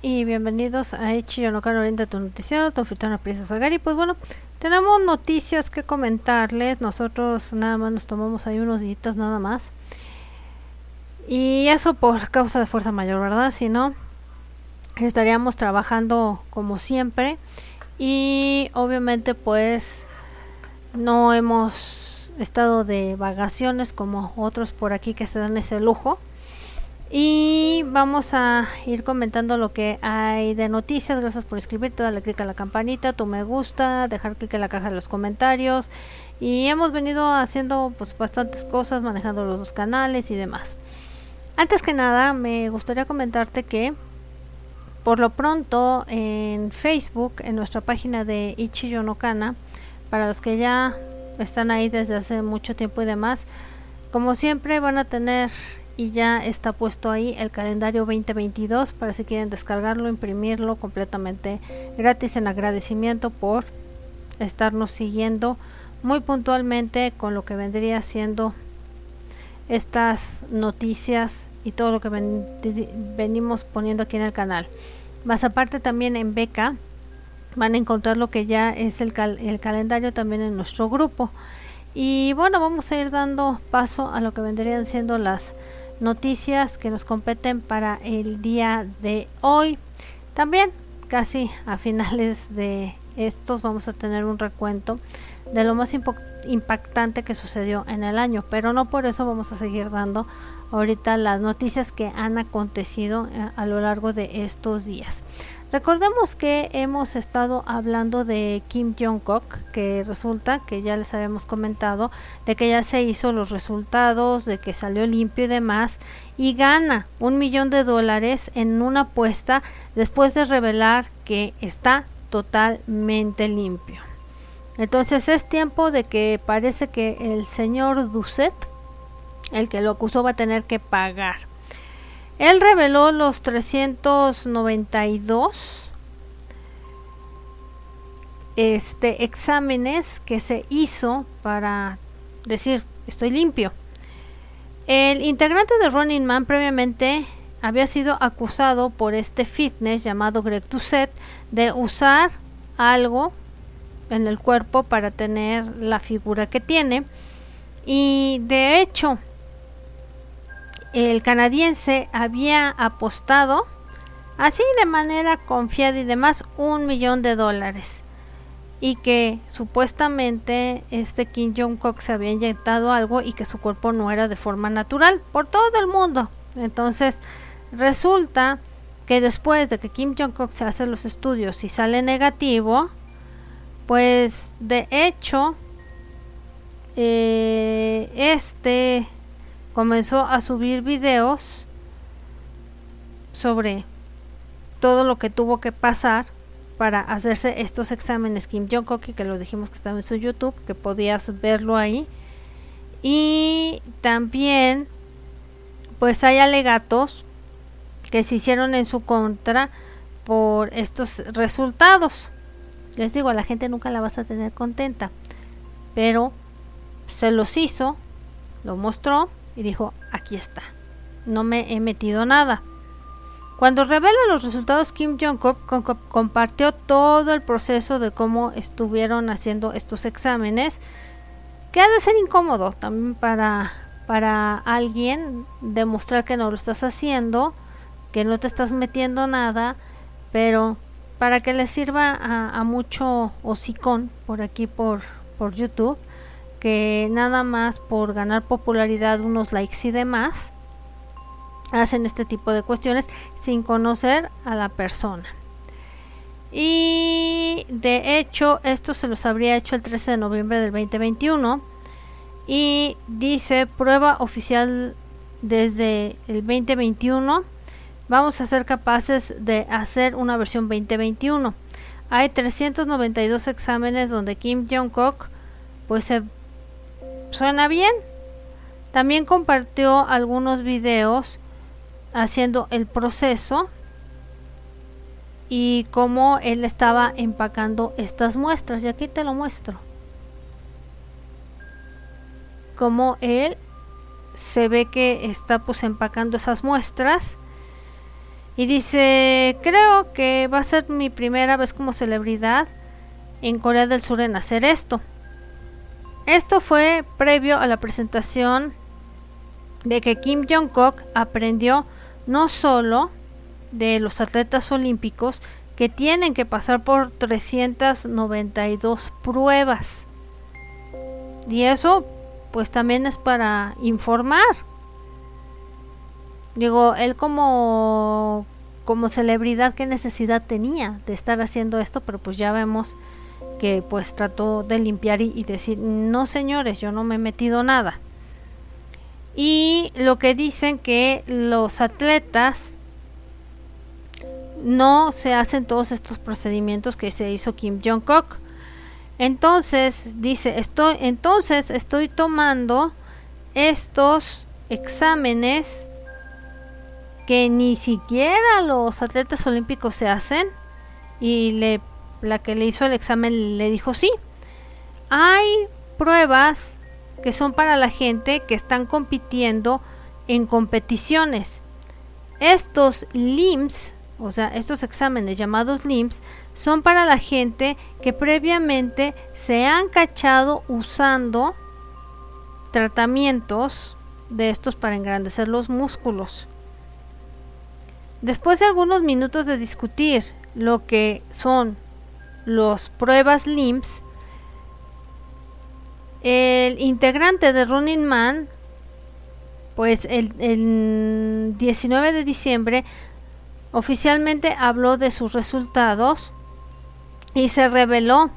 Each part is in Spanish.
Y bienvenidos a Echi Orienta tu noticiero, tu anfitriona Princesa Sagari. Pues bueno, tenemos noticias que comentarles. Nosotros nada más nos tomamos ahí unos días nada más. Y eso por causa de fuerza mayor, ¿verdad? Si no, estaríamos trabajando como siempre. Y obviamente pues no hemos estado de vacaciones como otros por aquí que se dan ese lujo. Y vamos a ir comentando lo que hay de noticias. Gracias por escribirte, dale click a la campanita, tu me gusta, dejar clic en la caja de los comentarios. Y hemos venido haciendo pues bastantes cosas, manejando los dos canales y demás. Antes que nada, me gustaría comentarte que por lo pronto en Facebook, en nuestra página de Ichiyo no Kana, para los que ya están ahí desde hace mucho tiempo y demás, como siempre van a tener y ya está puesto ahí el calendario 2022 para si quieren descargarlo, imprimirlo completamente gratis en agradecimiento por estarnos siguiendo muy puntualmente con lo que vendría siendo estas noticias y todo lo que venimos poniendo aquí en el canal. Más aparte también en Beca van a encontrar lo que ya es el, el calendario también en nuestro grupo. Y bueno, vamos a ir dando paso a lo que vendrían siendo las noticias que nos competen para el día de hoy. También casi a finales de estos vamos a tener un recuento de lo más impactante que sucedió en el año, pero no por eso vamos a seguir dando ahorita las noticias que han acontecido eh, a lo largo de estos días. Recordemos que hemos estado hablando de Kim Jong-kook, que resulta que ya les habíamos comentado de que ya se hizo los resultados, de que salió limpio y demás, y gana un millón de dólares en una apuesta después de revelar que está totalmente limpio. Entonces es tiempo de que parece que el señor Duset, el que lo acusó, va a tener que pagar. Él reveló los 392 este, exámenes que se hizo para decir estoy limpio. El integrante de Running Man previamente había sido acusado por este fitness llamado Greg Tusset de usar algo en el cuerpo para tener la figura que tiene y de hecho el canadiense había apostado así de manera confiada y demás un millón de dólares y que supuestamente este Kim Jong-kook se había inyectado algo y que su cuerpo no era de forma natural por todo el mundo. Entonces resulta que después de que Kim Jong-kook se hace los estudios y sale negativo, pues de hecho eh, este comenzó a subir videos sobre todo lo que tuvo que pasar para hacerse estos exámenes. Kim Jong-kook que lo dijimos que estaba en su YouTube que podías verlo ahí. Y también pues hay alegatos que se hicieron en su contra por estos resultados. Les digo a la gente nunca la vas a tener contenta pero se los hizo lo mostró y dijo, aquí está, no me he metido nada. Cuando revela los resultados, Kim Jong-un compartió todo el proceso de cómo estuvieron haciendo estos exámenes, que ha de ser incómodo también para, para alguien demostrar que no lo estás haciendo, que no te estás metiendo nada, pero para que le sirva a, mucho hocicón por aquí por, por YouTube, que nada más por ganar popularidad, unos likes y demás, hacen este tipo de cuestiones sin conocer a la persona. Y de hecho, esto se los habría hecho el 13 de noviembre del 2021. Y dice prueba oficial desde el 2021. Vamos a ser capaces de hacer una versión 2021. Hay 392 exámenes donde Kim Jong-kook pues se Suena bien. También compartió algunos videos haciendo el proceso y cómo él estaba empacando estas muestras. Y aquí te lo muestro. Como él se ve que está pues empacando esas muestras Y dice, creo que va a ser mi primera vez como celebridad en Corea del Sur en hacer esto. Esto fue previo a la presentación de que Kim Jong-kook aprendió no solo de los atletas olímpicos que tienen que pasar por 392 pruebas. Y eso pues también es para informar. Digo, él como como celebridad qué necesidad tenía de estar haciendo esto, pero pues ya vemos que pues trató de limpiar y, decir, no señores, yo no me he metido nada. Y lo que dicen que los atletas no se hacen todos estos procedimientos que se hizo Kim Jong-kook. Entonces, dice, estoy, entonces estoy tomando estos exámenes que ni siquiera los atletas olímpicos se hacen y le la que le hizo el examen le dijo sí. Hay pruebas que son para la gente que están compitiendo en competiciones. Estos LIMS, o sea, estos exámenes llamados LIMS, son para la gente que previamente se han cachado usando tratamientos de estos para engrandecer los músculos. Después de algunos minutos de discutir lo que son los pruebas LIMS, el integrante de Running Man, pues el, el 19 de diciembre oficialmente habló de sus resultados y se reveló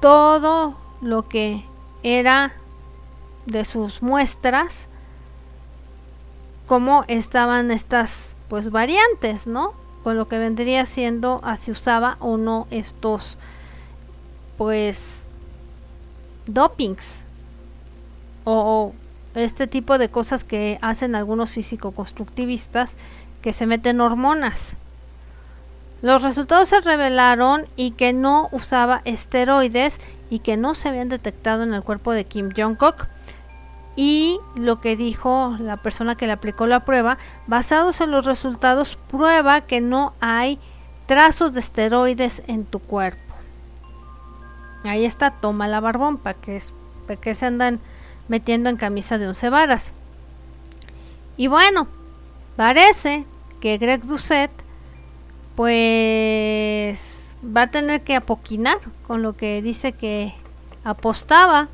todo lo que era de sus muestras, cómo estaban estas pues variantes, ¿no? Con lo que vendría siendo a si usaba o no estos pues dopings o, este tipo de cosas que hacen algunos físico-constructivistas que se meten hormonas. Los resultados se revelaron y que no usaba esteroides y que no se habían detectado en el cuerpo de Kim Jong-kook y lo que dijo la persona que le aplicó la prueba, basados en los resultados, prueba que no hay trazos de esteroides en tu cuerpo. Ahí está, toma la barbón para que, que se andan metiendo en camisa de once varas. Y bueno, parece que Greg Doucet pues va a tener que apoquinar con lo que dice que apostaba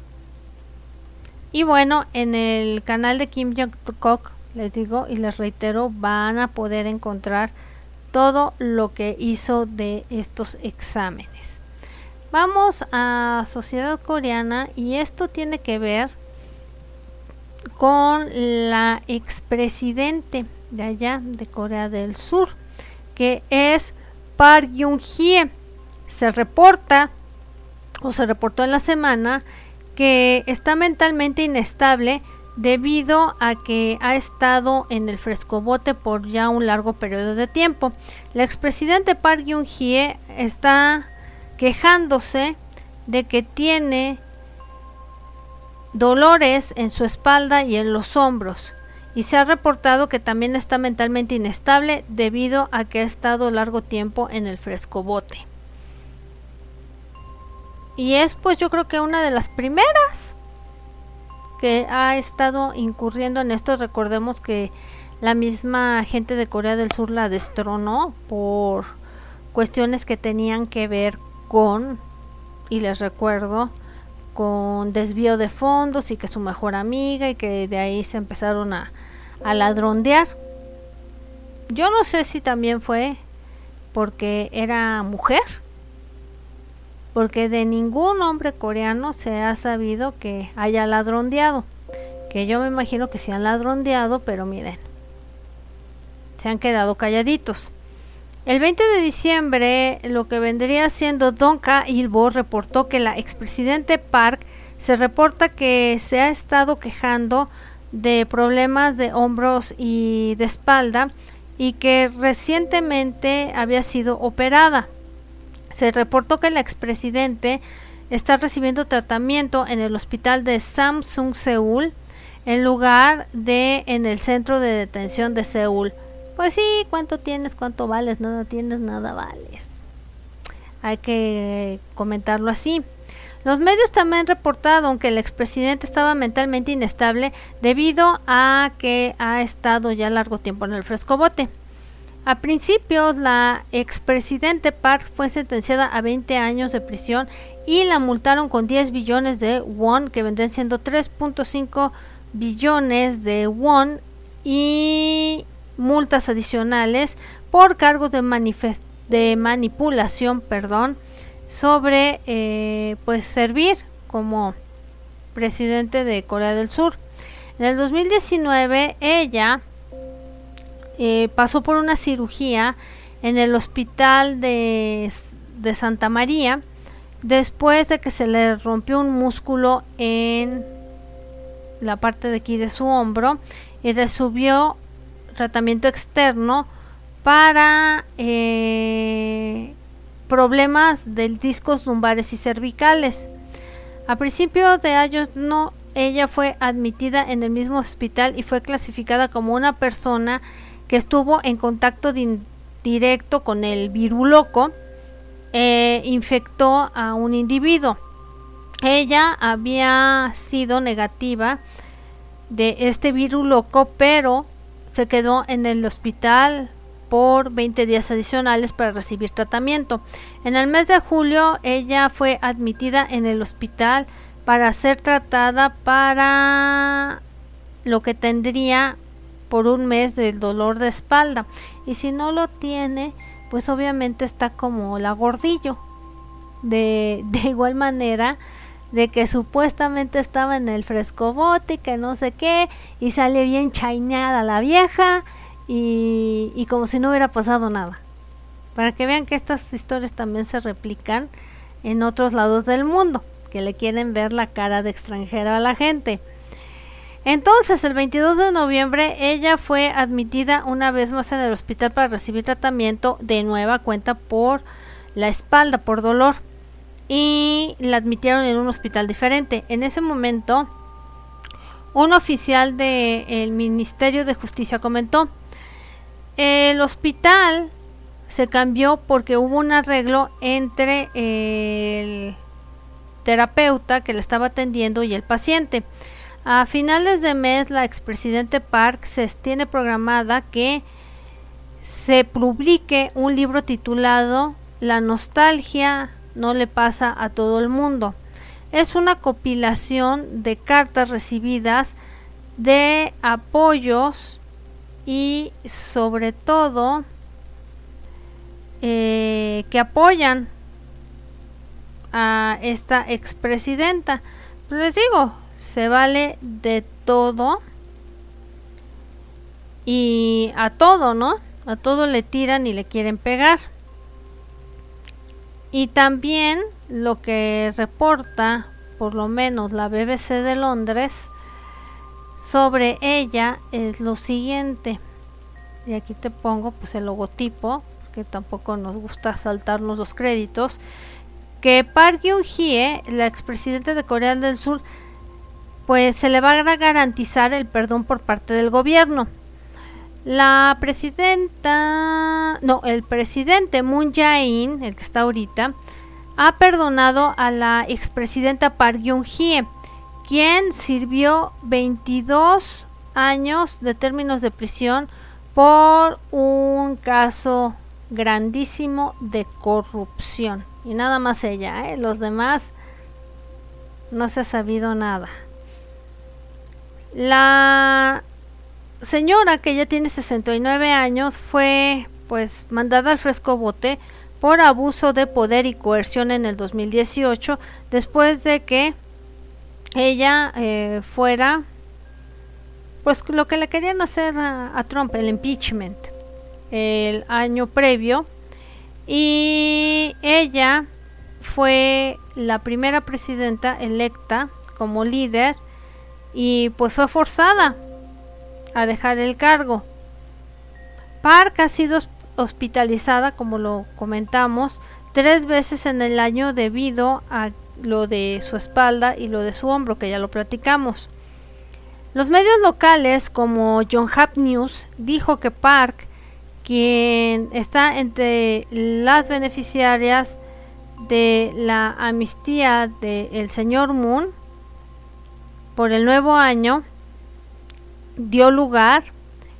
y bueno, en el canal de Kim Jong-kook, les digo y les reitero, van a poder encontrar todo lo que hizo de estos exámenes. Vamos a sociedad coreana y esto tiene que ver con la expresidente de allá de Corea del Sur, que es Park Yoon-hye. Se reporta o se reportó en la semana que está mentalmente inestable debido a que ha estado en el frescobote por ya un largo periodo de tiempo. La expresidente Park Geun-hye está quejándose de que tiene dolores en su espalda y en los hombros y se ha reportado que también está mentalmente inestable debido a que ha estado largo tiempo en el frescobote. Y es pues yo creo que una de las primeras que ha estado incurriendo en esto. Recordemos que la misma gente de Corea del Sur la destronó por cuestiones que tenían que ver con, y les recuerdo, con desvío de fondos y que su mejor amiga y que de ahí se empezaron a, a ladrondear. Yo no sé si también fue porque era mujer porque de ningún hombre coreano se ha sabido que haya ladrondeado. Que yo me imagino que se han ladrondeado, pero miren, se han quedado calladitos. El 20 de diciembre, lo que vendría siendo Donka Ilbo reportó que la expresidente Park se reporta que se ha estado quejando de problemas de hombros y de espalda y que recientemente había sido operada se reportó que el expresidente está recibiendo tratamiento en el hospital de Samsung Seúl. en lugar de en el centro de detención de Seúl. Pues sí, ¿cuánto tienes? ¿Cuánto vales? Nada tienes, nada vales. Hay que comentarlo así. Los medios también han reportado que el expresidente estaba mentalmente inestable debido a que ha estado ya largo tiempo en el frescobote. A principios, la expresidente Park fue sentenciada a 20 años de prisión y la multaron con 10 billones de won, que vendrían siendo 3.5 billones de won y multas adicionales por cargos de, de manipulación, perdón, sobre eh, pues servir como presidente de Corea del Sur. En el 2019 ella eh, pasó por una cirugía en el hospital de, de, Santa María después de que se le rompió un músculo en la parte de aquí de su hombro y recibió tratamiento externo para eh, problemas del discos lumbares y cervicales. A principio de años no, ella fue admitida en el mismo hospital y fue clasificada como una persona que estuvo en contacto directo con el viruloco e infectó a un individuo. Ella había sido negativa de este viruloco, pero se quedó en el hospital por 20 días adicionales para recibir tratamiento. En el mes de julio ella fue admitida en el hospital para ser tratada para lo que tendría por un mes del dolor de espalda y si no lo tiene pues obviamente está como la gordillo de, de igual manera de que supuestamente estaba en el frescobote que no sé qué y sale bien chaineada la vieja y, como si no hubiera pasado nada. Para que vean que estas historias también se replican en otros lados del mundo, que le quieren ver la cara de extranjero a la gente. Entonces, el 22 de noviembre, ella fue admitida una vez más en el hospital para recibir tratamiento de nueva cuenta por la espalda, por dolor. Y la admitieron en un hospital diferente. En ese momento, un oficial del Ministerio de Justicia comentó, el hospital se cambió porque hubo un arreglo entre el terapeuta que le estaba atendiendo y el paciente. A finales de mes, la expresidente Park se tiene programada que se publique un libro titulado La nostalgia no le pasa a todo el mundo. Es una compilación de cartas recibidas de apoyos y sobre todo eh, que apoyan a esta expresidenta. Pues les digo, se vale de todo y a todo, ¿no? A todo le tiran y le quieren pegar. Y también lo que reporta, por lo menos la BBC de Londres, sobre ella es lo siguiente. Y aquí te pongo pues el logotipo, que tampoco nos gusta saltarnos los créditos. Que Park Geun-hye, la expresidenta de Corea del Sur, pues se le va a garantizar el perdón por parte del gobierno. La presidenta, no, el presidente Moon Jae-in, el que está ahorita, ha perdonado a la expresidenta Park Geun-hye quien sirvió 22 años de términos de prisión por un caso grandísimo de corrupción. Y nada más ella, ¿eh? los demás no se ha sabido nada. La señora que ya tiene 69 años fue pues mandada al fresco bote por abuso de poder y coerción en el 2018 después de que ella eh, fuera pues lo que le querían hacer a, Trump, el impeachment, el año previo. Y ella fue la primera presidenta electa como líder y pues fue forzada a dejar el cargo. Park ha sido hospitalizada, como lo comentamos, tres veces en el año debido a lo de su espalda y lo de su hombro, que ya lo platicamos. Los medios locales como John Hap News dijo que Park, quien está entre las beneficiarias de la amnistía del señor Moon por el nuevo año, dio lugar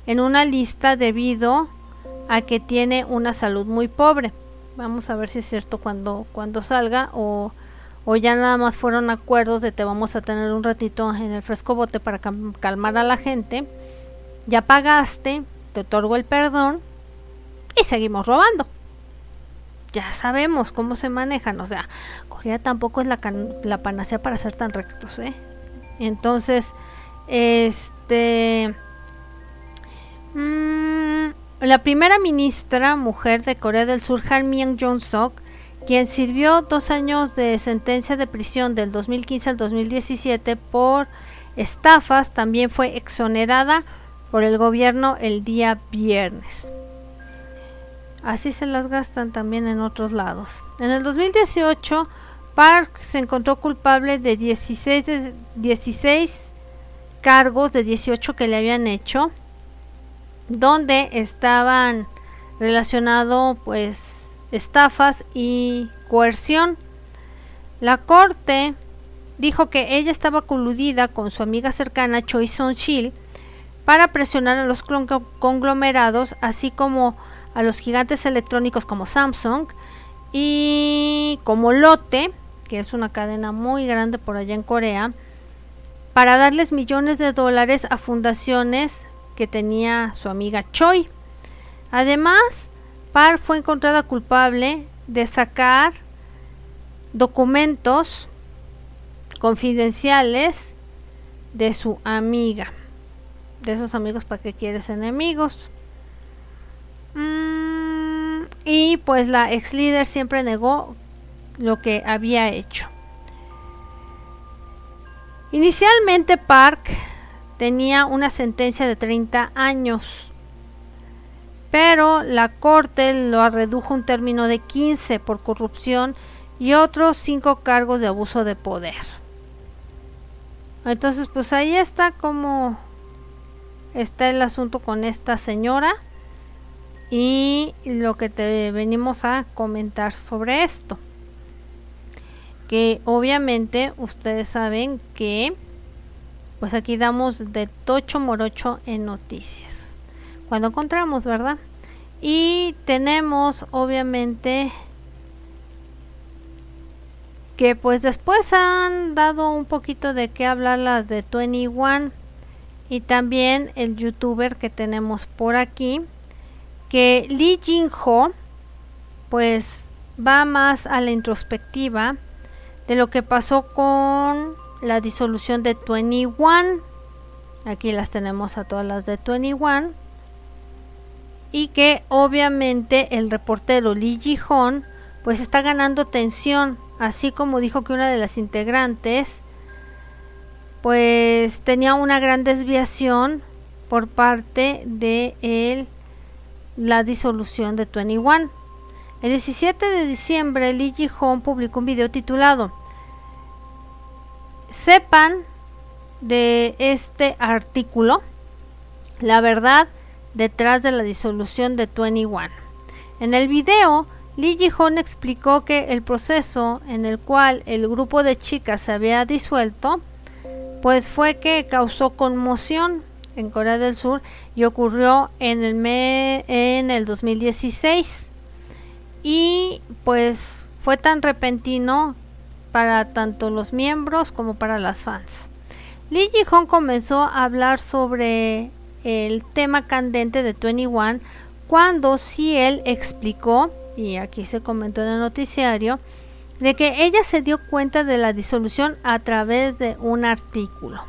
en una lista debido a que tiene una salud muy pobre. Vamos a ver si es cierto cuando, cuando salga o, o ya nada más fueron acuerdos de te vamos a tener un ratito en el fresco bote para calmar a la gente. Ya pagaste, te otorgo el perdón y seguimos robando. Ya sabemos cómo se manejan, o sea, Corea tampoco es la, la panacea para ser tan rectos, ¿eh? Entonces, este Mm, la primera ministra mujer de Corea del Sur, Han Myung Jong-sok, quien sirvió dos años de sentencia de prisión del 2015 al 2017 por estafas, también fue exonerada por el gobierno el día viernes. Así se las gastan también en otros lados. En el 2018, Park se encontró culpable de 16, de 16 cargos de 18 que le habían hecho donde estaban relacionados pues estafas y coerción. La corte dijo que ella estaba coludida con su amiga cercana Choi Son-sil para presionar a los conglomerados, así como a los gigantes electrónicos como Samsung y como Lotte, que es una cadena muy grande por allá en Corea, para darles millones de dólares a fundaciones que tenía su amiga Choi. Además, Park fue encontrada culpable de sacar documentos confidenciales de su amiga. De esos amigos para que quieres enemigos. Mm, y pues la ex líder siempre negó lo que había hecho. Inicialmente Park tenía una sentencia de 30 años, pero la corte lo redujo un término de 15 por corrupción y otros 5 cargos de abuso de poder. Entonces, pues ahí está como está el asunto con esta señora y lo que te venimos a comentar sobre esto. Que obviamente ustedes saben que pues aquí damos de tocho morocho en noticias. Cuando encontramos, ¿verdad? Y tenemos obviamente que pues después han dado un poquito de qué hablar las de 21 y también el youtuber que tenemos por aquí que Lee Jin Ho pues va más a la introspectiva de lo que pasó con la disolución de 21. Aquí las tenemos a todas las de 21. Y que obviamente el reportero Lee Ji-hon pues está ganando tensión, así como dijo que una de las integrantes pues tenía una gran desviación por parte de la disolución de 21. El 17 de diciembre Lee Ji-hon publicó un video titulado sepan de este artículo la verdad detrás de la disolución de 21. En el video, Lee Ji-hoon explicó que el proceso en el cual el grupo de chicas se había disuelto, pues fue que causó conmoción en Corea del Sur y ocurrió en el, en el 2016. Y pues fue tan repentino para tanto los miembros como para las fans. Lee Ji-hong comenzó a hablar sobre el tema candente de 21 cuando él explicó, y aquí se comentó en el noticiario, de que ella se dio cuenta de la disolución a través de un artículo.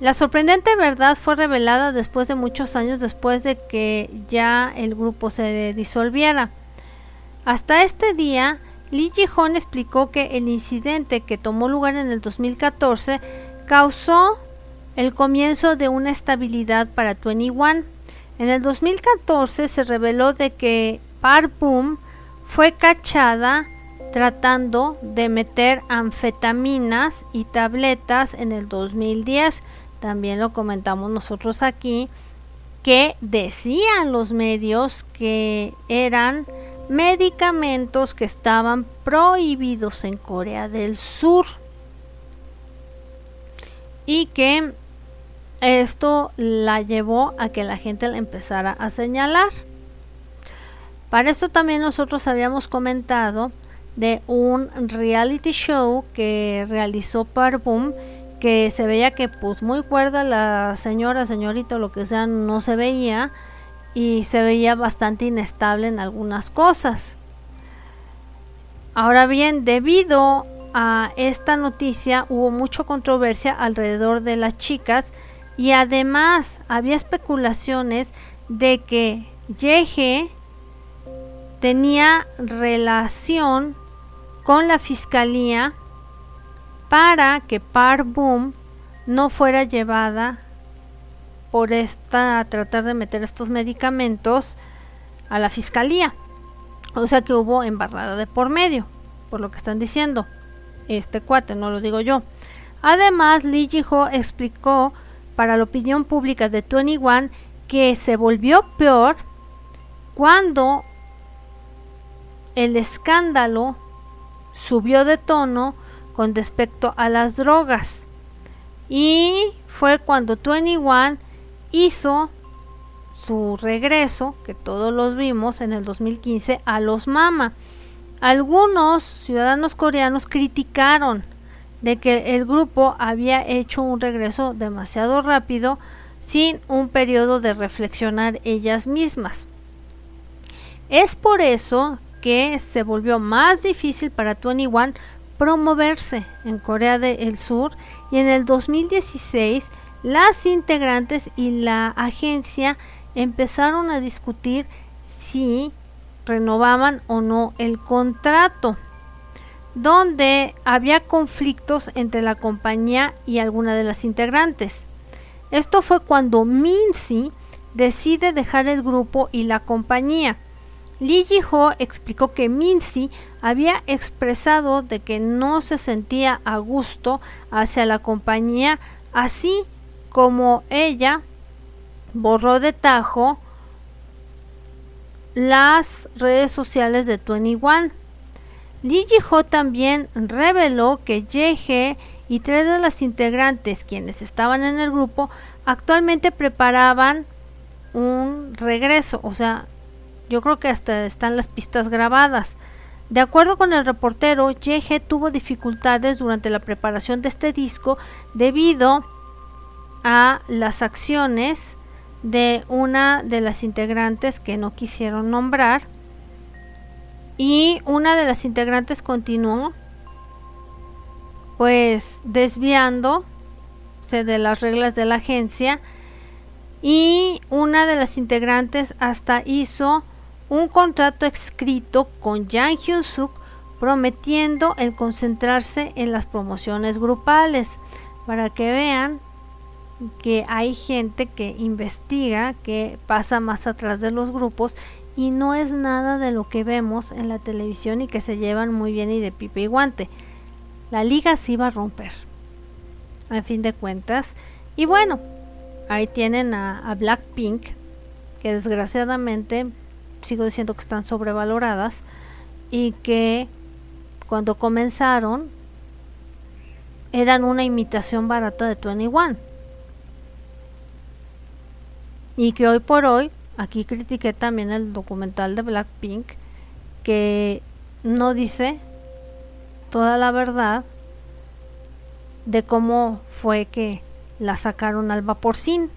La sorprendente verdad fue revelada después de muchos años después de que ya el grupo se disolviera. Hasta este día, Lee Ji-hoon explicó que el incidente que tomó lugar en el 2014 causó el comienzo de una estabilidad para 21. En el 2014 se reveló de que Park Boom fue cachada tratando de meter anfetaminas y tabletas en el 2010. También lo comentamos nosotros aquí, que decían los medios que eran medicamentos que estaban prohibidos en Corea del Sur y que esto la llevó a que la gente la empezara a señalar. Para esto también nosotros habíamos comentado de un reality show que realizó Parboom que se veía que pues muy cuerda la señora, señorita, lo que sea, no se veía y se veía bastante inestable en algunas cosas. Ahora bien, debido a esta noticia hubo mucha controversia alrededor de las chicas y además había especulaciones de que Yeje tenía relación con la fiscalía para que Par Boom no fuera llevada por esta tratar de meter estos medicamentos a la fiscalía. O sea que hubo embarrada de por medio, por lo que están diciendo. Este cuate, no lo digo yo. Además, Lee Ji-ho explicó para la opinión pública de 21 que se volvió peor cuando el escándalo subió de tono con respecto a las drogas. Y fue cuando 21 hizo su regreso, que todos los vimos en el 2015, a los Mama. Algunos ciudadanos coreanos criticaron de que el grupo había hecho un regreso demasiado rápido sin un periodo de reflexionar ellas mismas. Es por eso que se volvió más difícil para 21 promoverse en Corea del Sur y en el 2016 las integrantes y la agencia empezaron a discutir si renovaban o no el contrato, donde había conflictos entre la compañía y alguna de las integrantes. Esto fue cuando Minzy decide dejar el grupo y la compañía. Lee Ji-ho explicó que Minzy había expresado de que no se sentía a gusto hacia la compañía, así como ella borró de tajo las redes sociales de 21. Lee Ji-ho también reveló que Yeje y tres de las integrantes quienes estaban en el grupo actualmente preparaban un regreso, o sea, yo creo que hasta están las pistas grabadas. De acuerdo con el reportero, Yeje tuvo dificultades durante la preparación de este disco debido a las acciones de una de las integrantes que no quisieron nombrar y una de las integrantes continuó pues desviándose de las reglas de la agencia y una de las integrantes hasta hizo un contrato escrito con Jang Hyun Suk prometiendo el concentrarse en las promociones grupales para que vean que hay gente que investiga, que pasa más atrás de los grupos y no es nada de lo que vemos en la televisión y que se llevan muy bien y de pipe y guante. La liga se iba a romper, a fin de cuentas. Y bueno, ahí tienen a, a Blackpink, que desgraciadamente sigo diciendo que están sobrevaloradas y que cuando comenzaron eran una imitación barata de 21 y que hoy por hoy, aquí critiqué también el documental de Blackpink, que no dice toda la verdad de cómo fue que la sacaron al vaporcín.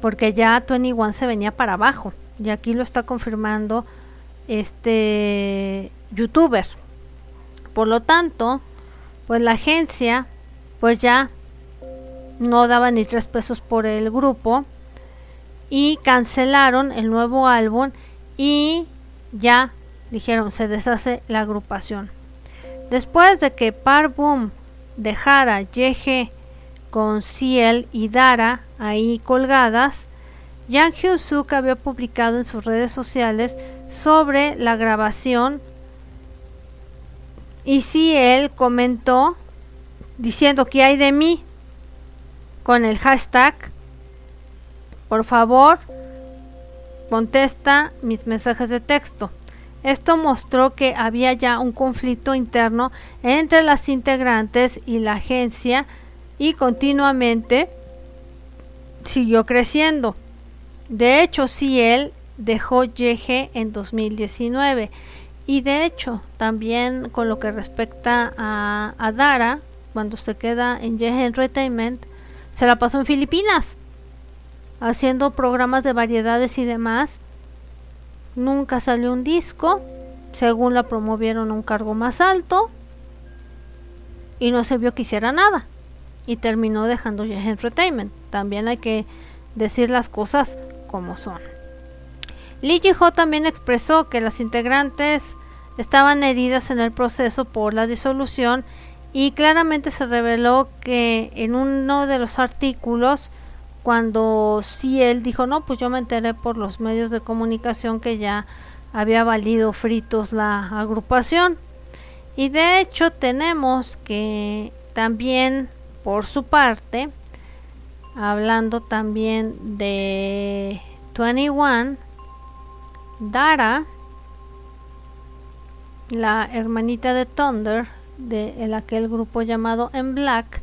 Porque ya 21 se venía para abajo. Y aquí lo está confirmando este youtuber. Por lo tanto, pues la agencia pues ya no daban ni tres pesos por el grupo y cancelaron el nuevo álbum y ya dijeron se deshace la agrupación. Después de que Parboom dejara YG con Ciel y Dara ahí colgadas, Yang Hyun-suk había publicado en sus redes sociales sobre la grabación y si él comentó diciendo que hay de mí con el hashtag por favor contesta mis mensajes de texto. Esto mostró que había ya un conflicto interno entre las integrantes y la agencia y continuamente siguió creciendo. De hecho, él dejó YG en 2019 y de hecho también con lo que respecta a, a Dara, cuando se queda en YG Entertainment, se la pasó en Filipinas haciendo programas de variedades y demás. Nunca salió un disco, según la promovieron un cargo más alto y no se vio que hiciera nada y terminó dejando ya Entertainment. También hay que decir las cosas como son. Lee Ji-ho también expresó que las integrantes estaban heridas en el proceso por la disolución y claramente se reveló que en uno de los artículos cuando sí él dijo, no, pues yo me enteré por los medios de comunicación que ya había valido fritos la agrupación. Y de hecho tenemos que también por su parte, hablando también de 21, Dara, la hermanita de Thunder, de aquel grupo llamado En Black,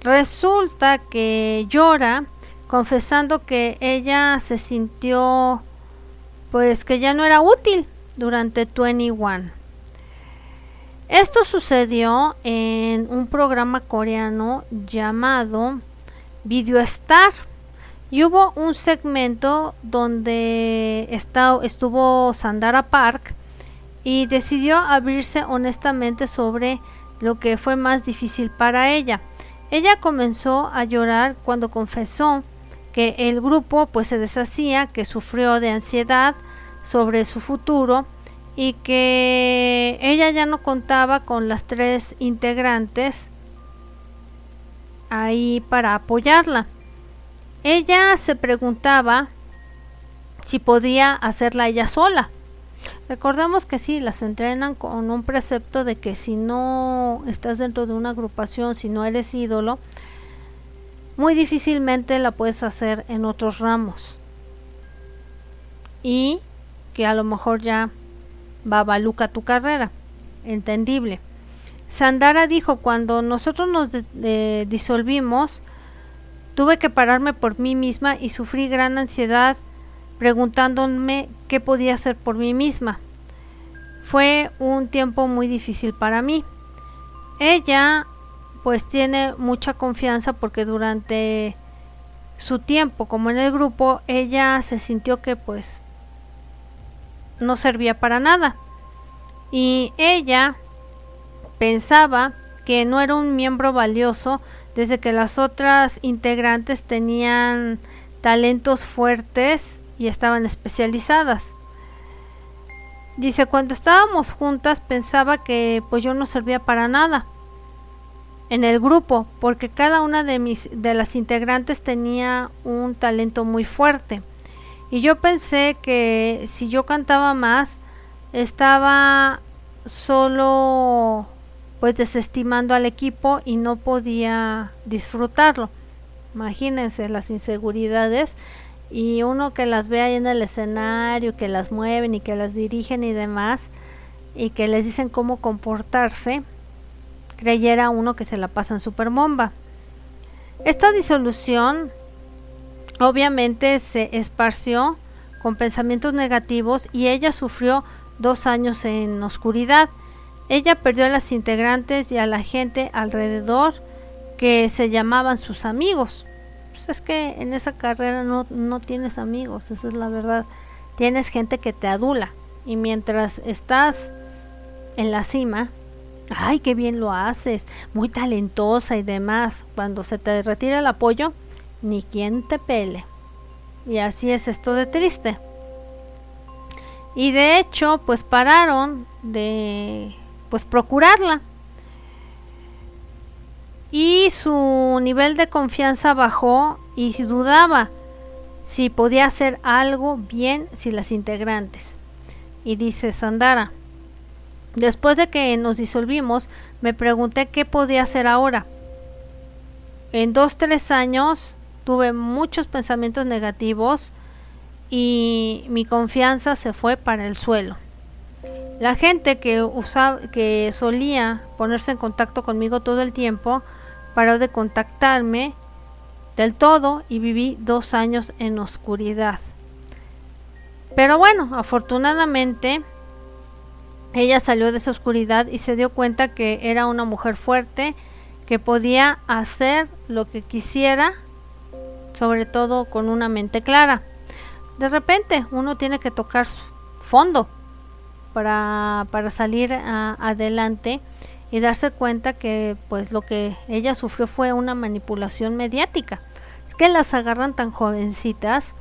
resulta que llora confesando que ella se sintió pues que ya no era útil durante 21. Esto sucedió en un programa coreano llamado Video Star y hubo un segmento donde estuvo Sandara Park y decidió abrirse honestamente sobre lo que fue más difícil para ella. Ella comenzó a llorar cuando confesó que el grupo pues se deshacía, que sufrió de ansiedad sobre su futuro y que ella ya no contaba con las tres integrantes ahí para apoyarla. Ella se preguntaba si podía hacerla ella sola. Recordemos que sí, las entrenan con un precepto de que si no estás dentro de una agrupación, si no eres ídolo, muy difícilmente la puedes hacer en otros ramos. Y que a lo mejor ya va baluca tu carrera. Entendible. Sandara dijo, cuando nosotros nos disolvimos, tuve que pararme por mí misma y sufrí gran ansiedad preguntándome qué podía hacer por mí misma. Fue un tiempo muy difícil para mí. Ella pues tiene mucha confianza porque durante su tiempo como en el grupo ella se sintió que pues no servía para nada y ella pensaba que no era un miembro valioso desde que las otras integrantes tenían talentos fuertes y estaban especializadas. Dice, cuando estábamos juntas pensaba que pues yo no servía para nada en el grupo, porque cada una de mis de las integrantes tenía un talento muy fuerte. Y yo pensé que si yo cantaba más, estaba solo pues desestimando al equipo y no podía disfrutarlo. Imagínense las inseguridades y uno que las ve ahí en el escenario, que las mueven y que las dirigen y demás y que les dicen cómo comportarse creyera uno que se la pasa en super bomba. Esta disolución obviamente se esparció con pensamientos negativos y ella sufrió dos años en oscuridad. Ella perdió a las integrantes y a la gente alrededor que se llamaban sus amigos. Pues es que en esa carrera no, no tienes amigos, esa es la verdad. Tienes gente que te adula y mientras estás en la cima, ay, qué bien lo haces, muy talentosa y demás. Cuando se te retira el apoyo, ni quien te pele. Y así es esto de triste. Y de hecho, pues pararon de pues procurarla. Y su nivel de confianza bajó y dudaba si podía hacer algo bien si las integrantes. Y dice Sandara, después de que nos disolvimos, me pregunté qué podía hacer ahora. En dos, tres años tuve muchos pensamientos negativos y mi confianza se fue para el suelo. La gente que usaba, que solía ponerse en contacto conmigo todo el tiempo, paró de contactarme del todo y viví dos años en oscuridad. Pero bueno, afortunadamente ella salió de esa oscuridad y se dio cuenta que era una mujer fuerte, que podía hacer lo que quisiera, sobre todo con una mente clara. De repente uno tiene que tocar fondo para, para salir adelante y darse cuenta que pues lo que ella sufrió fue una manipulación mediática. Es que las agarran tan jovencitas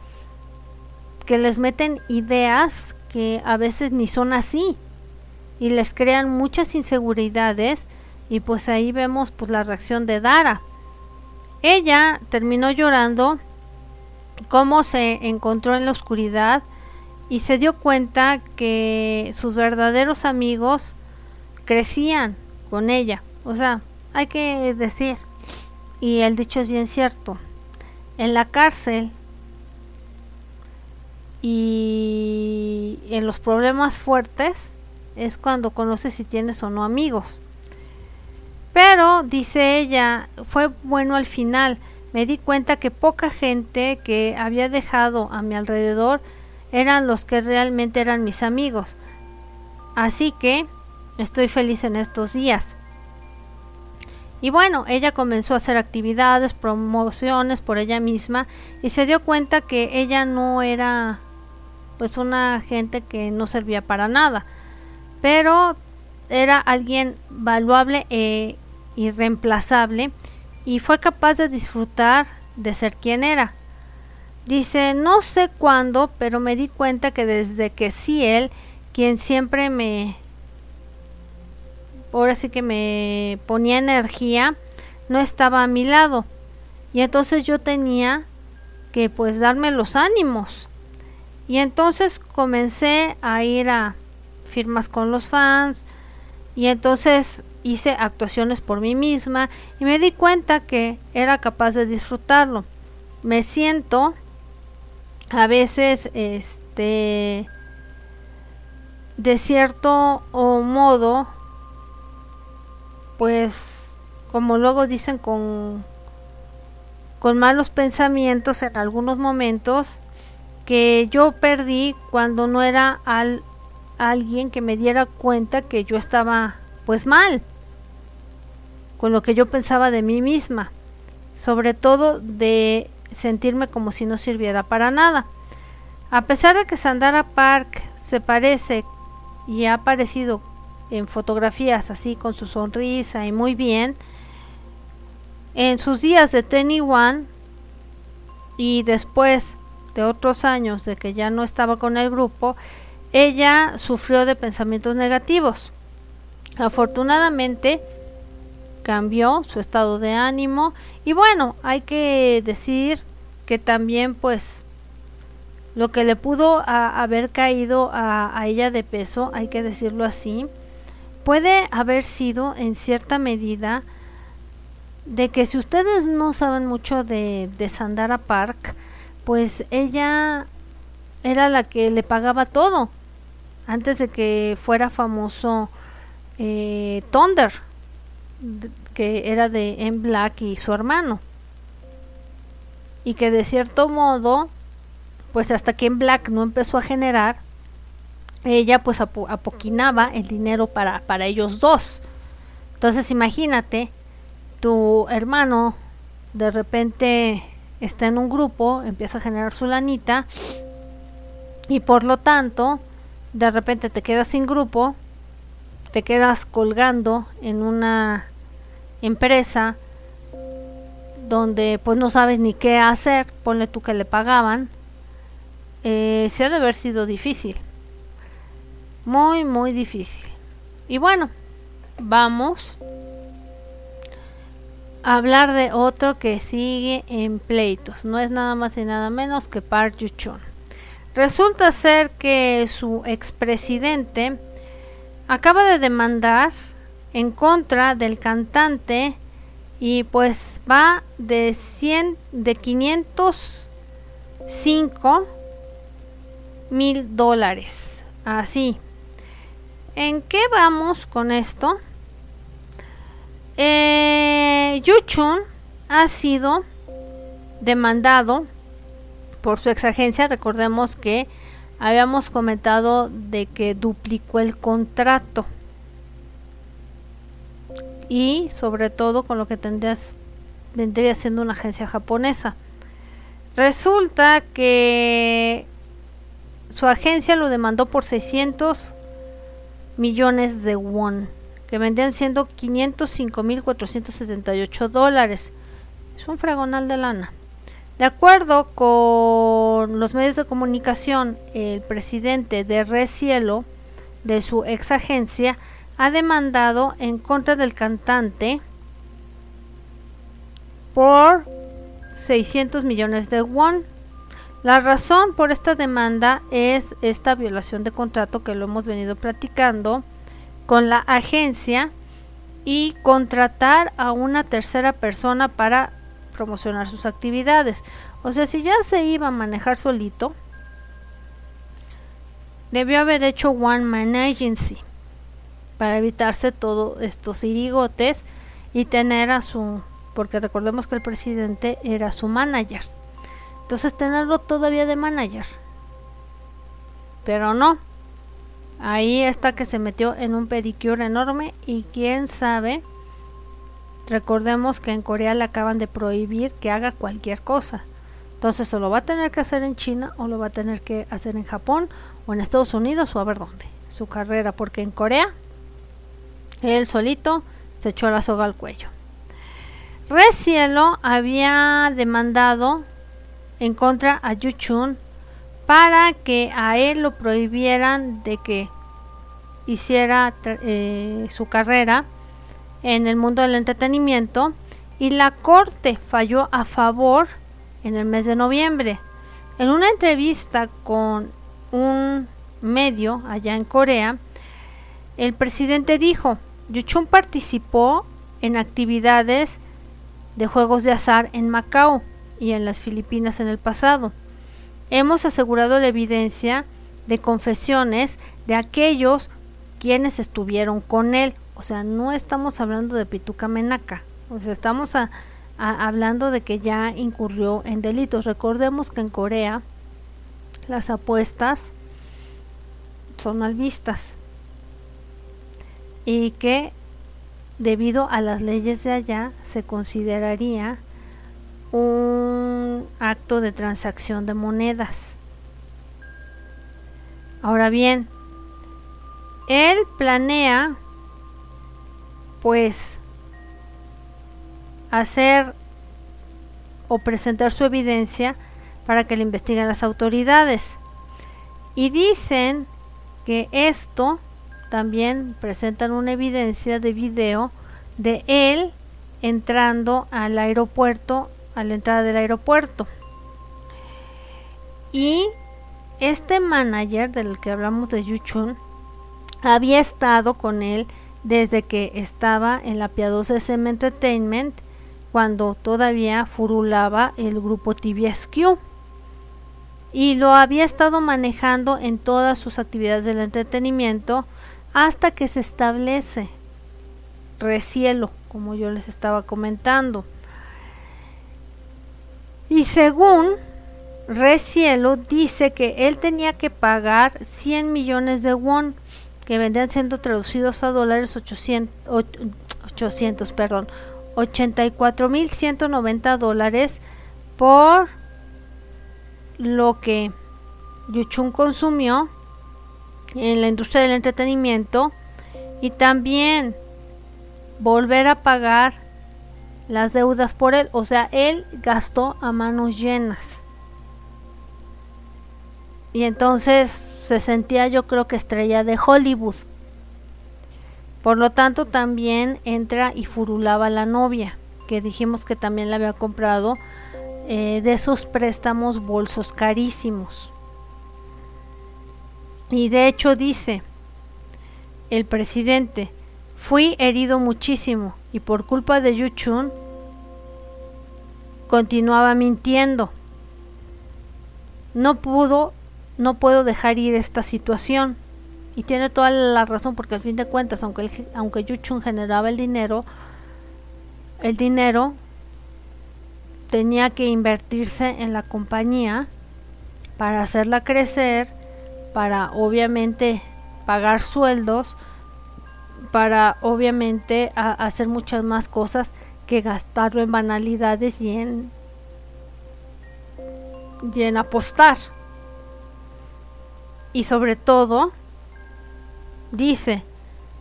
que les meten ideas que a veces ni son así y les crean muchas inseguridades y pues ahí vemos pues la reacción de Dara. Ella terminó llorando cómo se encontró en la oscuridad y se dio cuenta que sus verdaderos amigos crecían con ella. O sea, hay que decir, y el dicho es bien cierto, en la cárcel y en los problemas fuertes es cuando conoces si tienes o no amigos. Pero, dice ella, fue bueno al final. Me di cuenta que poca gente que había dejado a mi alrededor eran los que realmente eran mis amigos. Así que Estoy feliz en estos días. Y bueno, ella comenzó a hacer actividades, promociones por ella misma y se dio cuenta que ella no era pues una gente que no servía para nada, pero era alguien valuable e irreemplazable y fue capaz de disfrutar de ser quien era. Dice, no sé cuándo, pero me di cuenta que desde que sí él, quien siempre me ahora sí que me ponía energía, no estaba a mi lado. Y entonces yo tenía que pues darme los ánimos. Y entonces comencé a ir a firmas con los fans y entonces hice actuaciones por mí misma y me di cuenta que era capaz de disfrutarlo. Me siento a veces este de cierto modo pues como luego dicen con con malos pensamientos en algunos momentos que yo perdí cuando no era al, alguien que me diera cuenta que yo estaba pues mal con lo que yo pensaba de mí misma sobre todo de sentirme como si no sirviera para nada a pesar de que Sandara Park se parece y ha aparecido en fotografías así con su sonrisa y muy bien. En sus días de 21 y después de otros años de que ya no estaba con el grupo, ella sufrió de pensamientos negativos. Afortunadamente cambió su estado de ánimo. Y bueno, hay que decir que también pues lo que le pudo haber caído a ella de peso, hay que decirlo así, puede haber sido en cierta medida de que si ustedes no saben mucho de, de Sandara Park, pues ella era la que le pagaba todo antes de que fuera famoso eh, Thunder, que era de M. Black y su hermano. Y que de cierto modo, pues hasta que M. Black no empezó a generar, ella pues apoquinaba el dinero para, para ellos dos. Entonces imagínate, tu hermano de repente está en un grupo, empieza a generar su lanita y por lo tanto de repente te quedas sin grupo, te quedas colgando en una empresa donde pues no sabes ni qué hacer, ponle tú que le pagaban, eh, se ha de haber sido difícil muy muy difícil y bueno vamos hablar de otro que sigue en pleitos. No es nada más y nada menos que Park Yuchun. Resulta ser que su expresidente acaba de demandar en contra del cantante y pues va de 100 de 505 mil dólares. Así. ¿en qué vamos con esto? Eh, Yuchun ha sido demandado por su exagencia. Recordemos que habíamos comentado de que duplicó el contrato y sobre todo con lo que tendrías, vendría siendo una agencia japonesa. Resulta que su agencia lo demandó por 600 millones de won, que vendrían siendo 505.478 dólares. Es un fragonal de lana. De acuerdo con los medios de comunicación, el presidente de Recielo, de su ex agencia, ha demandado en contra del cantante por 600 millones de won. La razón por esta demanda es esta violación de contrato que lo hemos venido platicando con la agencia y contratar a una tercera persona para promocionar sus actividades. O sea, si ya se iba a manejar solito, debió haber hecho One Man Agency para evitarse todos estos irigotes y tener a su, porque recordemos que el presidente era su manager. Entonces tenerlo todavía de manager. Pero no. Ahí está que se metió en un pedicure enorme y quién sabe. Recordemos que en Corea le acaban de prohibir que haga cualquier cosa. Entonces o lo va a tener que hacer en China o lo va a tener que hacer en Japón o en Estados Unidos o a ver dónde. Su carrera, porque en Corea él solito se echó la soga al cuello. Recielo había demandado en contra a Yuchun para que a él lo prohibieran de que hiciera eh, su carrera en el mundo del entretenimiento y la corte falló a favor en el mes de noviembre. En una entrevista con un medio allá en Corea, el presidente dijo, Yuchun participó en actividades de juegos de azar en Macao y en las Filipinas en el pasado. Hemos asegurado la evidencia de confesiones de aquellos quienes estuvieron con él. O sea, no estamos hablando de Pituca Menaca. O sea, estamos hablando de que ya incurrió en delitos. Recordemos que en Corea las apuestas son mal vistas y que debido a las leyes de allá se consideraría un acto de transacción de monedas. Ahora bien, él planea pues hacer o presentar su evidencia para que le investiguen las autoridades. Y dicen que esto también presentan una evidencia de video de él entrando al aeropuerto, a la entrada del aeropuerto. Y este manager del que hablamos de Yuchun había estado con él desde que estaba en la piadosa SM Entertainment cuando todavía furulaba el grupo TVSQ y lo había estado manejando en todas sus actividades del entretenimiento hasta que se establece recielo, como yo les estaba comentando. Y según Recielo dice que él tenía que pagar 100 millones de won, que vendrían siendo traducidos a dólares 800, 800 perdón, 84.190 dólares por lo que Yuchun consumió en la industria del entretenimiento y también volver a pagar las deudas por él. O sea, él gastó a manos llenas. Y entonces se sentía yo creo que estrella de Hollywood. Por lo tanto también entra y furulaba la novia, que dijimos que también le había comprado eh, de esos préstamos bolsos carísimos. Y de hecho dice el presidente, fui herido muchísimo y por culpa de Yuchun continuaba mintiendo. No pudo, no puedo dejar ir esta situación. Y tiene toda la razón porque al fin de cuentas, aunque, aunque Yuchun generaba el dinero, el dinero tenía que invertirse en la compañía para hacerla crecer, para obviamente pagar sueldos, para obviamente hacer muchas más cosas que gastarlo en banalidades y en, y en apostar. Y sobre todo, dice,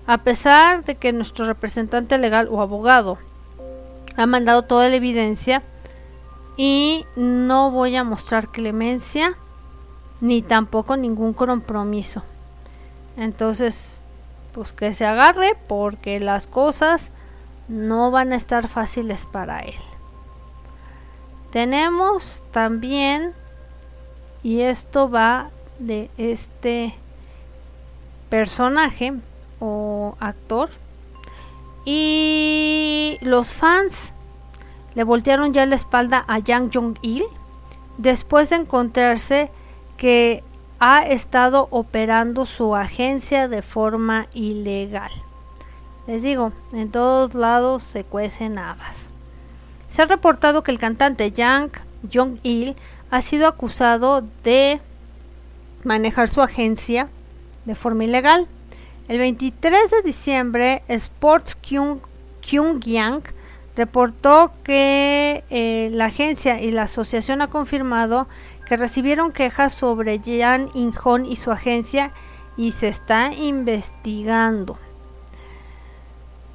a pesar de que nuestro representante legal o abogado ha mandado toda la evidencia y no voy a mostrar clemencia ni tampoco ningún compromiso. Entonces, pues que se agarre porque las cosas no van a estar fáciles para él. Tenemos también, y esto va de este personaje o actor, y los fans le voltearon ya la espalda a Yang Jong-il después de encontrarse que ha estado operando su agencia de forma ilegal. Les digo, en todos lados se cuecen habas. Se ha reportado que el cantante Yang Jong-il ha sido acusado de manejar su agencia de forma ilegal. El 23 de diciembre, Sports Kyung, Kyungyang reportó que eh, la agencia y la asociación ha confirmado que recibieron quejas sobre Jan Inhon y su agencia y se está investigando.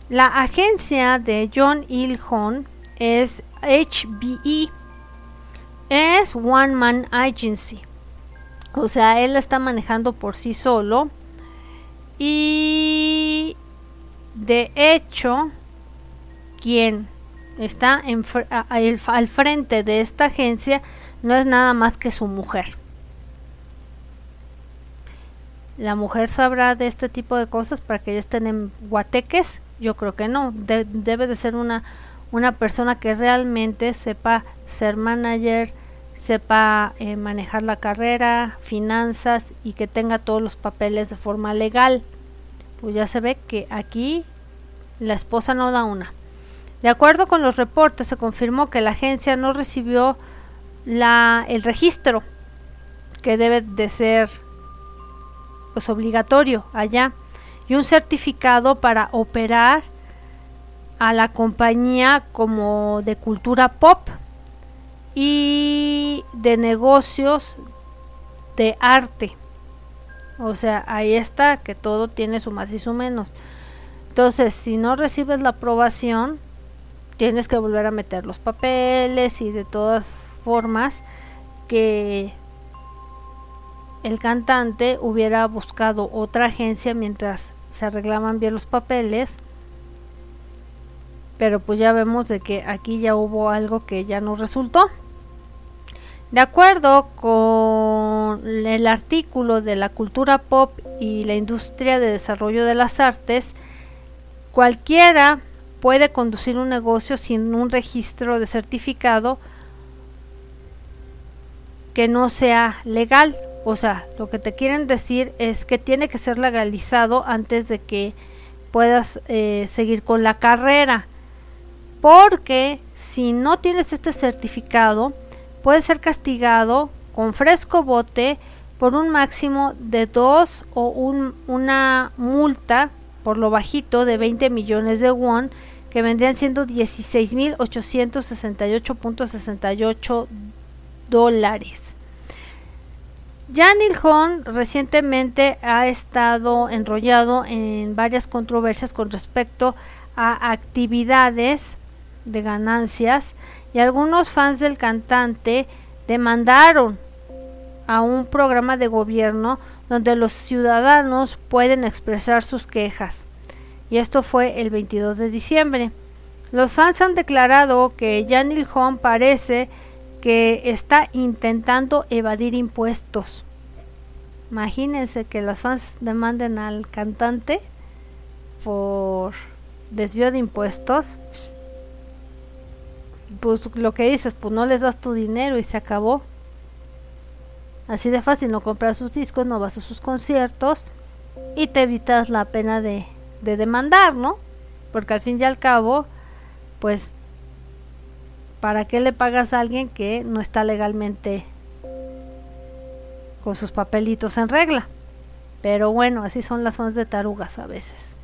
La agencia de John Il-hon es HBE, es One Man Agency. O sea, él la está manejando por sí solo. Y de hecho, quien está al frente de esta agencia no es nada más que su mujer. La mujer sabrá de este tipo de cosas para que ya estén en guateques. Yo creo que no. debe de ser una, una persona que realmente sepa ser manager, sepa eh, manejar la carrera, finanzas y que tenga todos los papeles de forma legal. Pues ya se ve que aquí la esposa no da una. De acuerdo con los reportes, se confirmó que la agencia no recibió la, el registro que debe de ser pues, obligatorio allá y un certificado para operar a la compañía como de cultura pop y de negocios de arte. O sea, ahí está que todo tiene su más y su menos. Entonces, si no recibes la aprobación, tienes que volver a meter los papeles y de todas formas que el cantante hubiera buscado otra agencia mientras se arreglaban bien los papeles. Pero pues ya vemos de que aquí ya hubo algo que ya no resultó. De acuerdo con el artículo de la cultura pop y la industria de desarrollo de las artes cualquiera puede conducir un negocio sin un registro de certificado que no sea legal. O sea, lo que te quieren decir es que tiene que ser legalizado antes de que puedas eh, seguir con la carrera. Porque si no tienes este certificado, puedes ser castigado con fresco bote por un máximo de dos o una multa por lo bajito de 20 millones de won que vendrían siendo 16.868.68 dólares. Jan Ilhon recientemente ha estado enrollado en varias controversias con respecto a actividades de ganancias y algunos fans del cantante demandaron a un programa de gobierno donde los ciudadanos pueden expresar sus quejas y esto fue el 22 de diciembre. Los fans han declarado que Janil Home parece que está intentando evadir impuestos. Imagínense que las fans demanden al cantante por desvío de impuestos. Pues lo que dices, pues no les das tu dinero y se acabó. Así de fácil, no compras sus discos, no vas a sus conciertos y te evitas la pena de, de demandar, ¿no? Porque al fin y al cabo, pues, ¿para qué le pagas a alguien que no está legalmente con sus papelitos en regla? Pero bueno, así son las fans de tarugas a veces.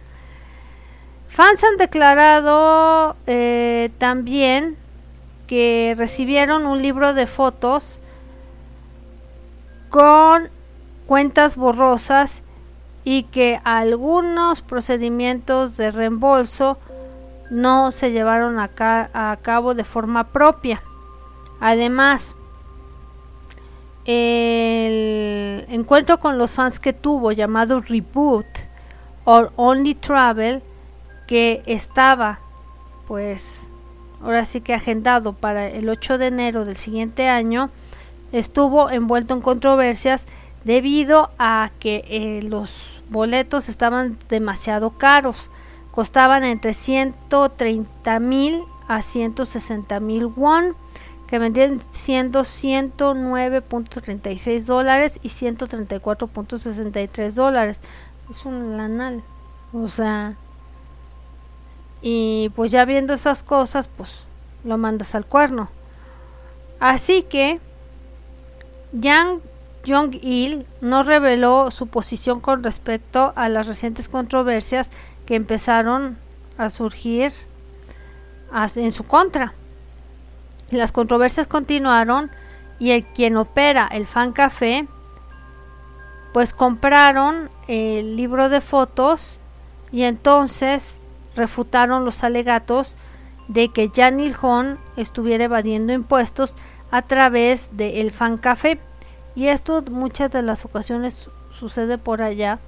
Fans han declarado eh, también que recibieron un libro de fotos con cuentas borrosas y que algunos procedimientos de reembolso no se llevaron a, a cabo de forma propia. Además, el encuentro con los fans que tuvo llamado Reboot or Only Travel que estaba pues ahora sí que agendado para el 8 de enero del siguiente año estuvo envuelto en controversias debido a que eh, los boletos estaban demasiado caros. Costaban entre 130 mil a 160 mil won, que vendrían siendo 109.36 dólares y 134.63 dólares. Es un lanal. O sea, y pues ya viendo esas cosas, pues lo mandas al cuerno. Así que Yang Jong-il no reveló su posición con respecto a las recientes controversias que empezaron a surgir en su contra. Las controversias continuaron y el quien opera el Fan Café pues compraron el libro de fotos y entonces refutaron los alegatos de que Jan Il-hon estuviera evadiendo impuestos a través del el Fan Café y esto muchas de las ocasiones sucede por allá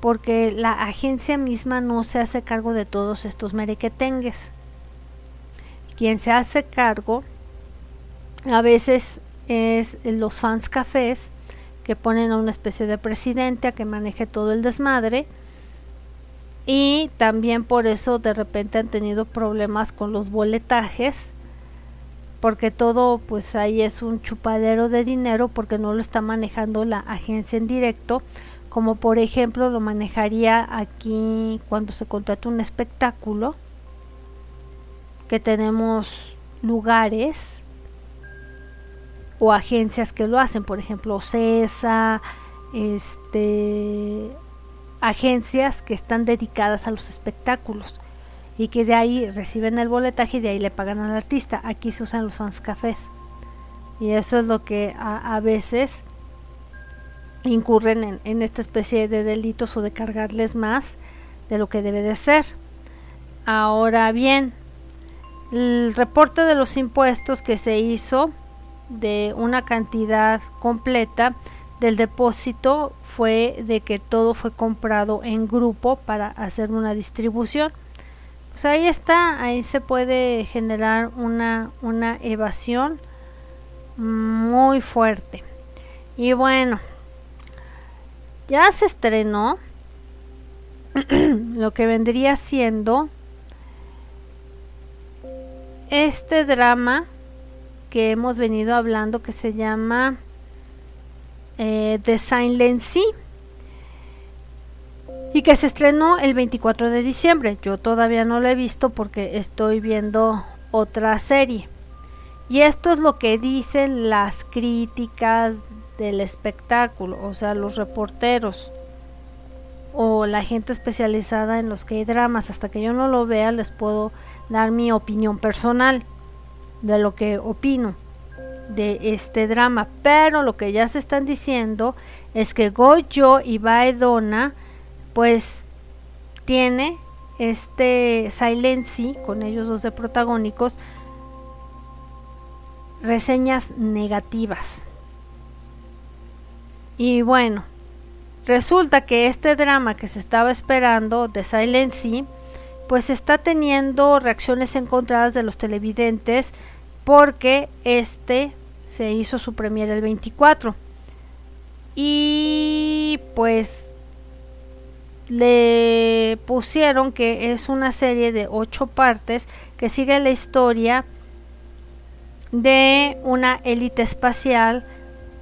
porque la agencia misma no se hace cargo de todos estos merequetengues. Quien se hace cargo a veces es los fans cafés que ponen a una especie de presidente a que maneje todo el desmadre y también por eso de repente han tenido problemas con los boletajes porque todo pues ahí es un chupadero de dinero porque no lo está manejando la agencia en directo como por ejemplo lo manejaría aquí cuando se contrata un espectáculo que tenemos lugares o agencias que lo hacen por ejemplo CESA este agencias que están dedicadas a los espectáculos y que de ahí reciben el boletaje y de ahí le pagan al artista. Aquí se usan los fans cafés. Y eso es lo que a, veces incurren en, esta especie de delitos o de cargarles más de lo que debe de ser. Ahora bien, el reporte de los impuestos que se hizo de una cantidad completa del depósito fue de que todo fue comprado en grupo para hacer una distribución pues ahí está, ahí se puede generar una, una evasión muy fuerte. Y bueno, ya se estrenó lo que vendría siendo este drama que hemos venido hablando que se llama eh, The Silent Sea y que se estrenó el 24 de diciembre. Yo todavía no lo he visto porque estoy viendo otra serie. Y esto es lo que dicen las críticas del espectáculo, o sea, los reporteros o la gente especializada en los que hay dramas. Hasta que yo no lo vea, les puedo dar mi opinión personal de lo que opino de este drama. Pero lo que ya se están diciendo es que Goyo y Baedona pues tiene este Silency con ellos dos de protagónicos reseñas negativas. Y bueno, resulta que este drama que se estaba esperando de Silency pues está teniendo reacciones encontradas de los televidentes porque este se hizo su premier el 24 y pues le pusieron que es una serie de ocho partes que sigue la historia de una élite espacial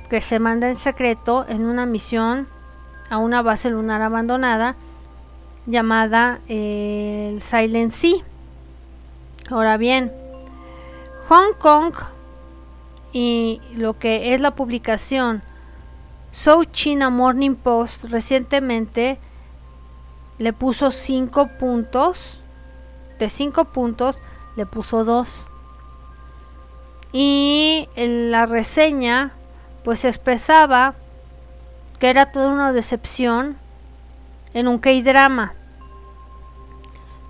que se manda en secreto en una misión a una base lunar abandonada llamada el Silent Sea. Ahora bien, Hong Kong y lo que es la publicación South China Morning Post recientemente le puso 5 puntos. De 5 puntos le puso 2. Y en la reseña pues expresaba que era toda una decepción en un K-drama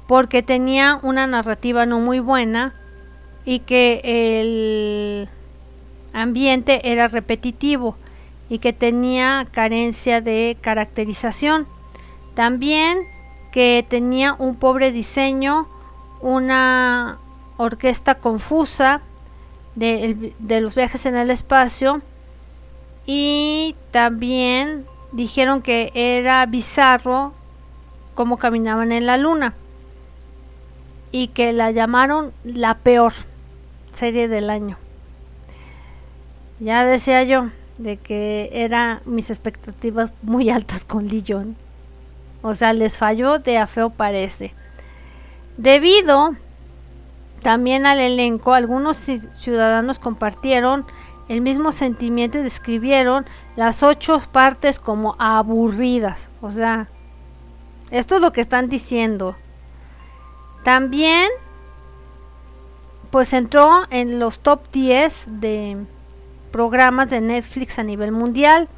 porque tenía una narrativa no muy buena y que el ambiente era repetitivo y que tenía carencia de caracterización. También que tenía un pobre diseño, una orquesta confusa de, de los viajes en el espacio y también dijeron que era bizarro cómo caminaban en la luna y que la llamaron la peor serie del año. Ya decía yo de que eran mis expectativas muy altas con Lillon. O sea, les falló de a feo parece. Debido también al elenco, algunos ciudadanos compartieron el mismo sentimiento y describieron las ocho partes como aburridas. O sea, esto es lo que están diciendo. También, pues entró en los top 10 de programas de Netflix a nivel mundial.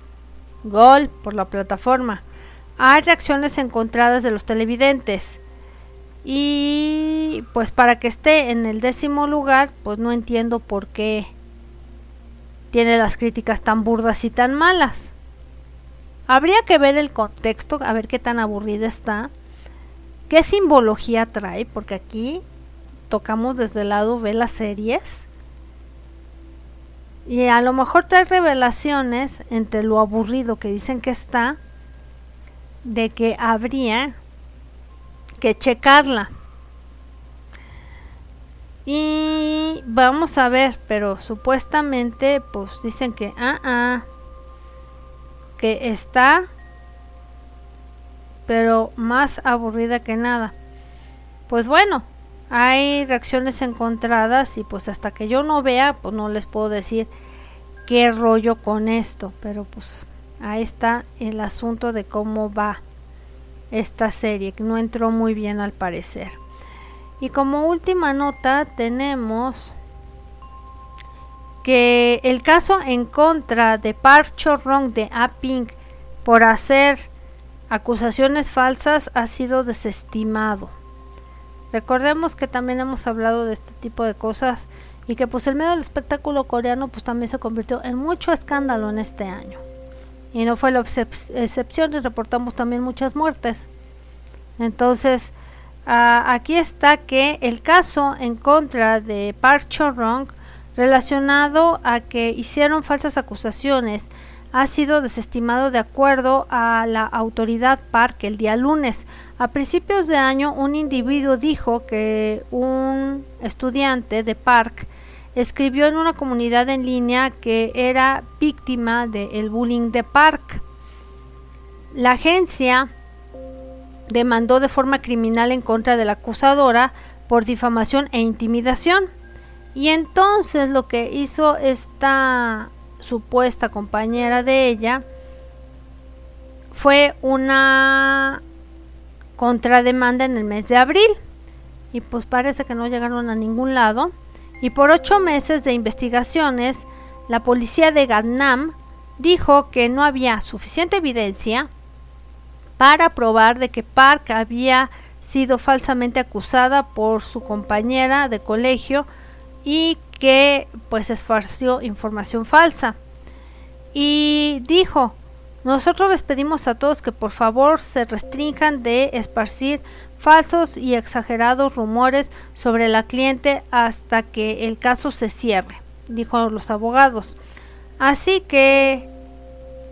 Gol por la plataforma. Hay reacciones encontradas de los televidentes. Y pues para que esté en el décimo lugar, pues no entiendo por qué tiene las críticas tan burdas y tan malas. Habría que ver el contexto, a ver qué tan aburrida está, qué simbología trae, porque aquí tocamos desde el lado de las series y a lo mejor trae revelaciones entre lo aburrido que dicen que está, de que habría que checarla. Y vamos a ver, pero supuestamente pues dicen que ah, ah que está pero más aburrida que nada. Pues bueno, hay reacciones encontradas y pues hasta que yo no vea, pues no les puedo decir qué rollo con esto, pero pues ahí está el asunto de cómo va esta serie, que no entró muy bien al parecer. Y como última nota tenemos que el caso en contra de Park Chorrong de Aping por hacer acusaciones falsas ha sido desestimado. Recordemos que también hemos hablado de este tipo de cosas y que pues el medio del espectáculo coreano pues también se convirtió en mucho escándalo en este año. Y no fue la excepción y reportamos también muchas muertes. Entonces, aquí está que el caso en contra de Park Chorong relacionado a que hicieron falsas acusaciones ha sido desestimado de acuerdo a la autoridad Park el día lunes. A principios de año, un individuo dijo que un estudiante de Park escribió en una comunidad en línea que era víctima del bullying de Park. La agencia demandó de forma criminal en contra de la acusadora por difamación e intimidación. Y entonces lo que hizo esta supuesta compañera de ella fue una contrademanda en el mes de abril y pues parece que no llegaron a ningún lado y por ocho meses de investigaciones la policía de Gangnam dijo que no había suficiente evidencia para probar de que Park había sido falsamente acusada por su compañera de colegio y que pues esparció información falsa y dijo Nosotros les pedimos a todos que por favor se restrinjan de esparcir falsos y exagerados rumores sobre la cliente hasta que el caso se cierre, dijo los abogados. Así que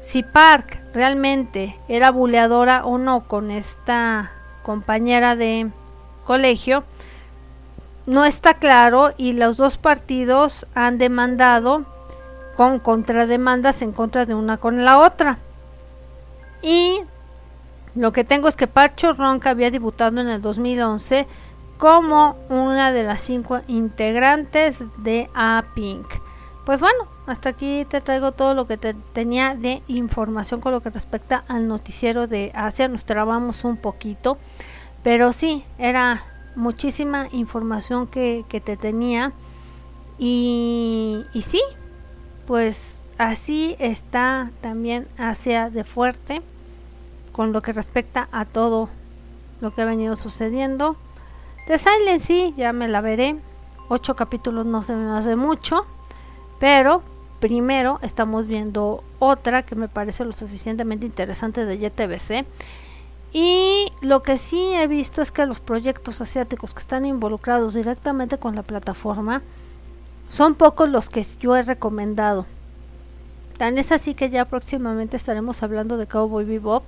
si Park realmente era buleadora o no con esta compañera de colegio, no está claro y los dos partidos han demandado con contrademandas en contra de una con la otra. Y lo que tengo es que Pacho Ronca había debutado en el 2011 como una de las cinco integrantes de A-Pink. Pues bueno, hasta aquí te traigo todo lo que te tenía de información con lo que respecta al noticiero de Asia. Nos trabamos un poquito, pero sí, era muchísima información que, que te tenía. Y, y sí, pues así está también Asia de fuerte con lo que respecta a todo lo que ha venido sucediendo. De Silent sí, ya me la veré. Ocho capítulos no se me hace mucho. Pero primero estamos viendo otra que me parece lo suficientemente interesante de YTBC. Y lo que sí he visto es que los proyectos asiáticos que están involucrados directamente con la plataforma son pocos los que yo he recomendado. Tan es así que ya próximamente estaremos hablando de Cowboy Bebop,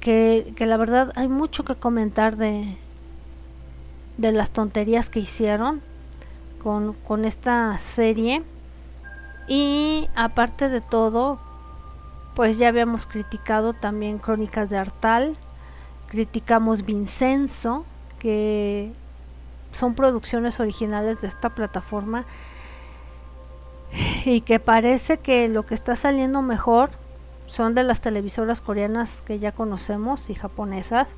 que, que la verdad hay mucho que comentar de, de las tonterías que hicieron con, con esta serie. Y aparte de todo, pues ya habíamos criticado también Crónicas de Artal, criticamos Vincenzo, que son producciones originales de esta plataforma y que parece que lo que está saliendo mejor son de las televisoras coreanas que ya conocemos y japonesas,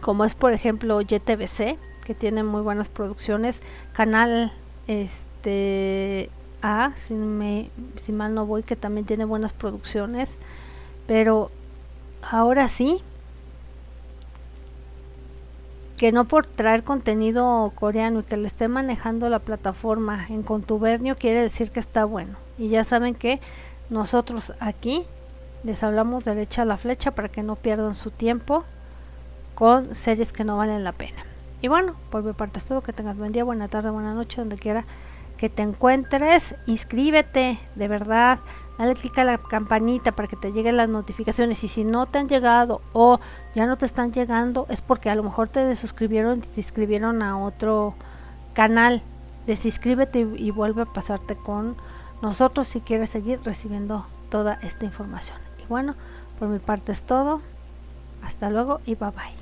como es por ejemplo YTBC, que tiene muy buenas producciones, Canal este A, si, me, si mal no voy, que también tiene buenas producciones, pero ahora sí, que no por traer contenido coreano y que lo esté manejando la plataforma en contubernio quiere decir que está bueno. Y ya saben que nosotros aquí les hablamos derecha a la flecha para que no pierdan su tiempo con series que no valen la pena. Y bueno, por mi parte es todo. Que tengas buen día, buena tarde, buena noche, donde quiera que te encuentres. Inscríbete, de verdad dale clic a la campanita para que te lleguen las notificaciones y si no te han llegado o ya no te están llegando es porque a lo mejor te desuscribieron y te inscribieron a otro canal. Desinscríbete y, y vuelve a pasarte con nosotros si quieres seguir recibiendo toda esta información. Y bueno, por mi parte es todo. Hasta luego y bye bye.